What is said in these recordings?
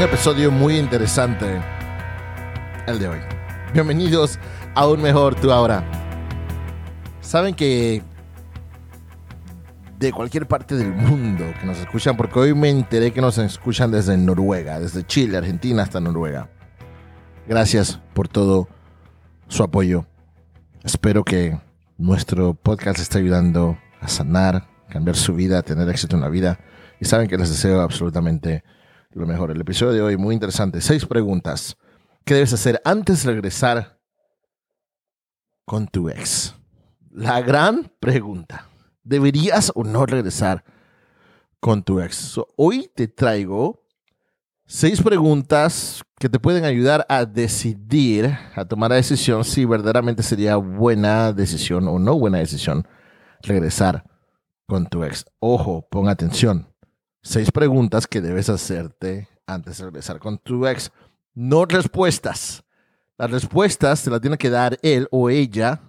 Un episodio muy interesante el de hoy. Bienvenidos a Un Mejor Tú Ahora. Saben que de cualquier parte del mundo que nos escuchan, porque hoy me enteré que nos escuchan desde Noruega, desde Chile, Argentina hasta Noruega. Gracias por todo su apoyo. Espero que nuestro podcast esté ayudando a sanar, cambiar su vida, tener éxito en la vida. Y saben que les deseo absolutamente lo mejor. El episodio de hoy muy interesante. Seis preguntas. ¿Qué debes hacer antes de regresar con tu ex? La gran pregunta. ¿Deberías o no regresar con tu ex? hoy te traigo seis preguntas que te pueden ayudar a decidir, a tomar la decisión si verdaderamente sería buena decisión o no buena decisión regresar con tu ex. Ojo, pon atención. Seis preguntas que debes hacerte antes de regresar con tu ex. No respuestas. Las respuestas te las tiene que dar él o ella.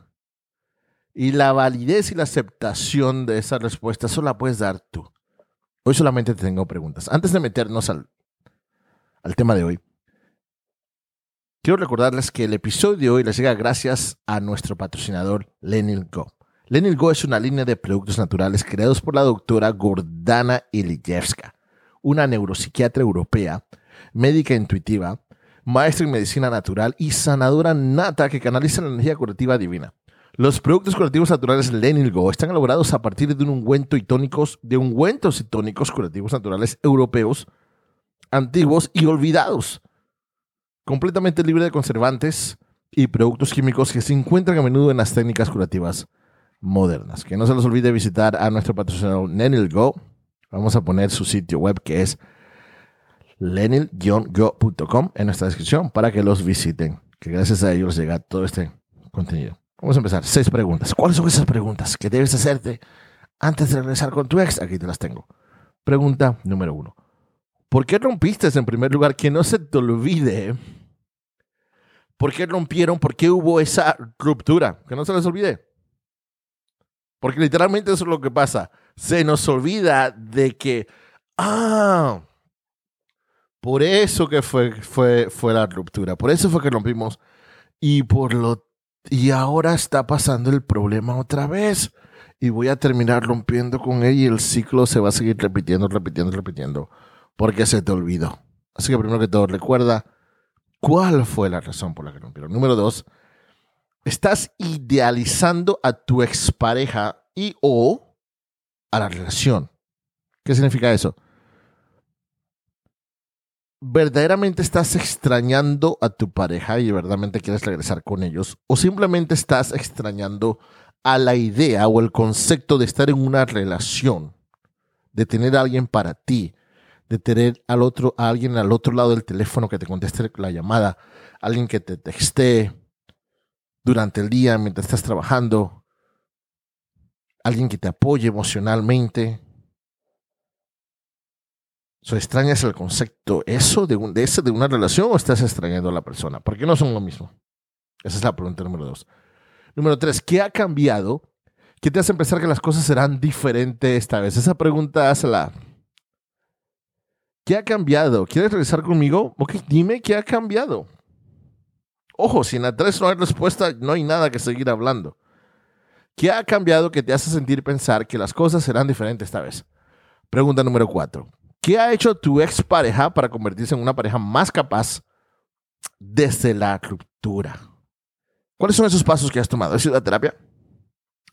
Y la validez y la aceptación de esa respuesta solo la puedes dar tú. Hoy solamente te tengo preguntas. Antes de meternos al, al tema de hoy, quiero recordarles que el episodio de hoy les llega gracias a nuestro patrocinador Lenin Go. Lenin Go es una línea de productos naturales creados por la doctora Gordana Ilijevska, una neuropsiquiatra europea, médica intuitiva, maestra en medicina natural y sanadora nata que canaliza la energía curativa divina. Los productos curativos naturales Lenin Go están elaborados a partir de un ungüento y tónicos, de ungüentos y tónicos curativos naturales europeos, antiguos y olvidados, completamente libre de conservantes y productos químicos que se encuentran a menudo en las técnicas curativas modernas. Que no se les olvide visitar a nuestro patrocinador Lenil.go. Vamos a poner su sitio web que es lenil-go.com en nuestra descripción para que los visiten. Que gracias a ellos llega todo este contenido. Vamos a empezar. Seis preguntas. ¿Cuáles son esas preguntas que debes hacerte antes de regresar con tu ex? Aquí te las tengo. Pregunta número uno. ¿Por qué rompiste en primer lugar? Que no se te olvide. ¿Por qué rompieron? ¿Por qué hubo esa ruptura? Que no se les olvide. Porque literalmente eso es lo que pasa. Se nos olvida de que, ah, por eso que fue, fue, fue la ruptura, por eso fue que rompimos. Y, por lo, y ahora está pasando el problema otra vez. Y voy a terminar rompiendo con él y el ciclo se va a seguir repitiendo, repitiendo, repitiendo. Porque se te olvidó. Así que primero que todo, recuerda cuál fue la razón por la que rompieron. Número dos, estás idealizando a tu expareja y o a la relación. ¿Qué significa eso? ¿Verdaderamente estás extrañando a tu pareja y verdaderamente quieres regresar con ellos? ¿O simplemente estás extrañando a la idea o el concepto de estar en una relación? De tener a alguien para ti, de tener al otro, a alguien al otro lado del teléfono que te conteste la llamada, alguien que te texte, durante el día mientras estás trabajando, alguien que te apoye emocionalmente. So, ¿Extrañas el concepto eso de, un, de, de una relación o estás extrañando a la persona? Porque no son lo mismo. Esa es la pregunta número dos. Número tres, ¿qué ha cambiado? ¿Qué te hace pensar que las cosas serán diferentes esta vez? Esa pregunta hazla. ¿Qué ha cambiado? ¿Quieres regresar conmigo? Ok, dime qué ha cambiado. Ojo, si en la 3 no hay respuesta, no hay nada que seguir hablando. ¿Qué ha cambiado que te hace sentir pensar que las cosas serán diferentes esta vez? Pregunta número 4. ¿Qué ha hecho tu expareja para convertirse en una pareja más capaz desde la ruptura? ¿Cuáles son esos pasos que has tomado? ¿Has ido a terapia?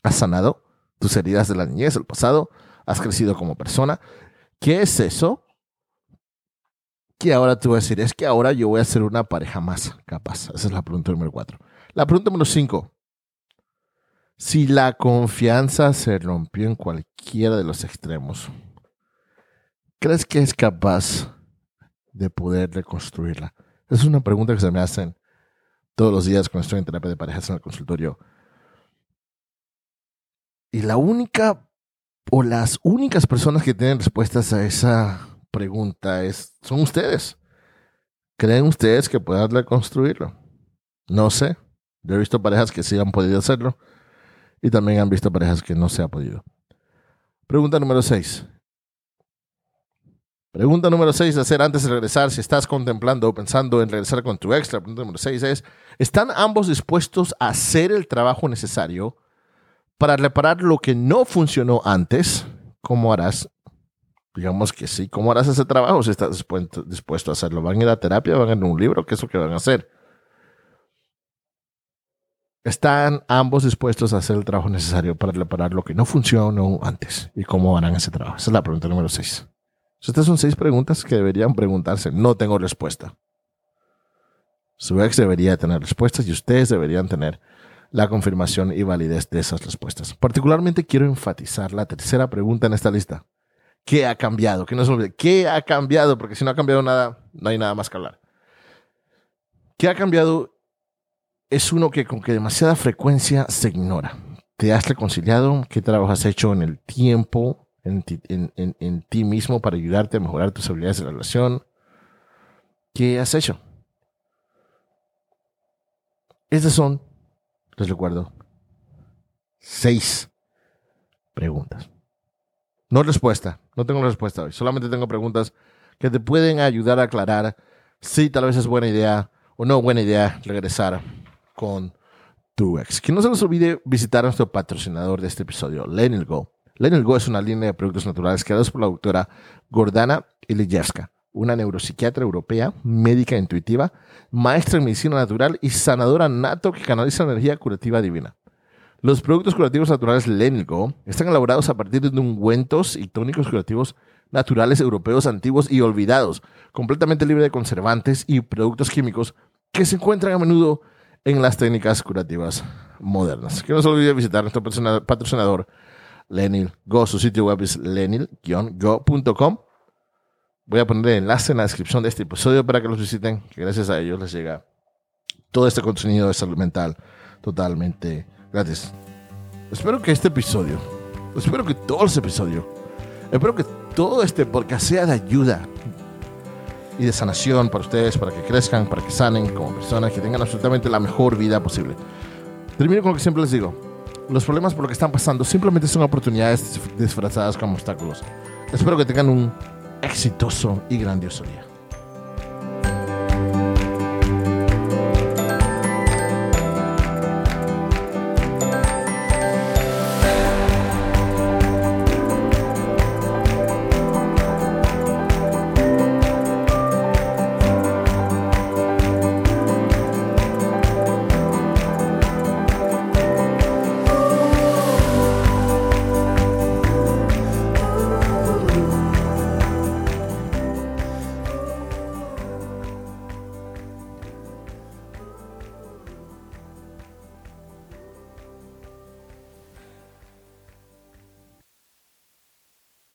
¿Has sanado tus heridas de la niñez, el pasado? ¿Has crecido como persona? ¿Qué es eso que ahora te voy a decir es que ahora yo voy a ser una pareja más capaz. Esa es la pregunta número cuatro. La pregunta número cinco. Si la confianza se rompió en cualquiera de los extremos, ¿crees que es capaz de poder reconstruirla? Esa es una pregunta que se me hacen todos los días cuando estoy en terapia de parejas en el consultorio. Y la única o las únicas personas que tienen respuestas a esa pregunta es, son ustedes. ¿Creen ustedes que puedan reconstruirlo? No sé. Yo he visto parejas que sí han podido hacerlo y también han visto parejas que no se ha podido. Pregunta número 6. Pregunta número 6 de hacer antes de regresar, si estás contemplando o pensando en regresar con tu extra. Pregunta número 6 es, ¿están ambos dispuestos a hacer el trabajo necesario para reparar lo que no funcionó antes? ¿Cómo harás? Digamos que sí. ¿Cómo harás ese trabajo si estás dispuesto a hacerlo? ¿Van a ir a terapia? ¿Van a ir a un libro? ¿Qué es lo que van a hacer? ¿Están ambos dispuestos a hacer el trabajo necesario para reparar lo que no funcionó antes? ¿Y cómo harán ese trabajo? Esa es la pregunta número 6. Estas son seis preguntas que deberían preguntarse. No tengo respuesta. Su ex debería tener respuestas y ustedes deberían tener la confirmación y validez de esas respuestas. Particularmente quiero enfatizar la tercera pregunta en esta lista. ¿Qué ha cambiado? Que no se olvide. ¿Qué ha cambiado? Porque si no ha cambiado nada, no hay nada más que hablar. ¿Qué ha cambiado? Es uno que con que demasiada frecuencia se ignora. ¿Te has reconciliado? ¿Qué trabajo has hecho en el tiempo en ti, mismo para ayudarte a mejorar tus habilidades de relación. ¿Qué has hecho? Estas son, les recuerdo, seis preguntas. No respuesta, no tengo respuesta hoy, solamente tengo preguntas que te pueden ayudar a aclarar si tal vez es buena idea o no buena idea regresar con tu ex. Que no se nos olvide visitar a nuestro patrocinador de este episodio, Lenny Go. Lenil Go es una línea de productos naturales creados por la doctora Gordana Ilijevska, una neuropsiquiatra europea, médica intuitiva, maestra en medicina natural y sanadora nato que canaliza energía curativa divina. Los productos curativos naturales Go están elaborados a partir de ungüentos y tónicos curativos naturales europeos antiguos y olvidados, completamente libre de conservantes y productos químicos que se encuentran a menudo en las técnicas curativas modernas. Que no se olvide visitar nuestro patrocinador Lenil Go. Su sitio web es lenil-go.com. Voy a poner el enlace en la descripción de este episodio para que los visiten, que gracias a ellos les llega todo este contenido de salud mental totalmente gratis. Espero que este episodio, espero que todo este episodio, espero que todo este podcast sea de ayuda y de sanación para ustedes, para que crezcan, para que sanen como personas, que tengan absolutamente la mejor vida posible. Termino con lo que siempre les digo los problemas por lo que están pasando simplemente son oportunidades disfrazadas como obstáculos. Espero que tengan un exitoso y grandioso día.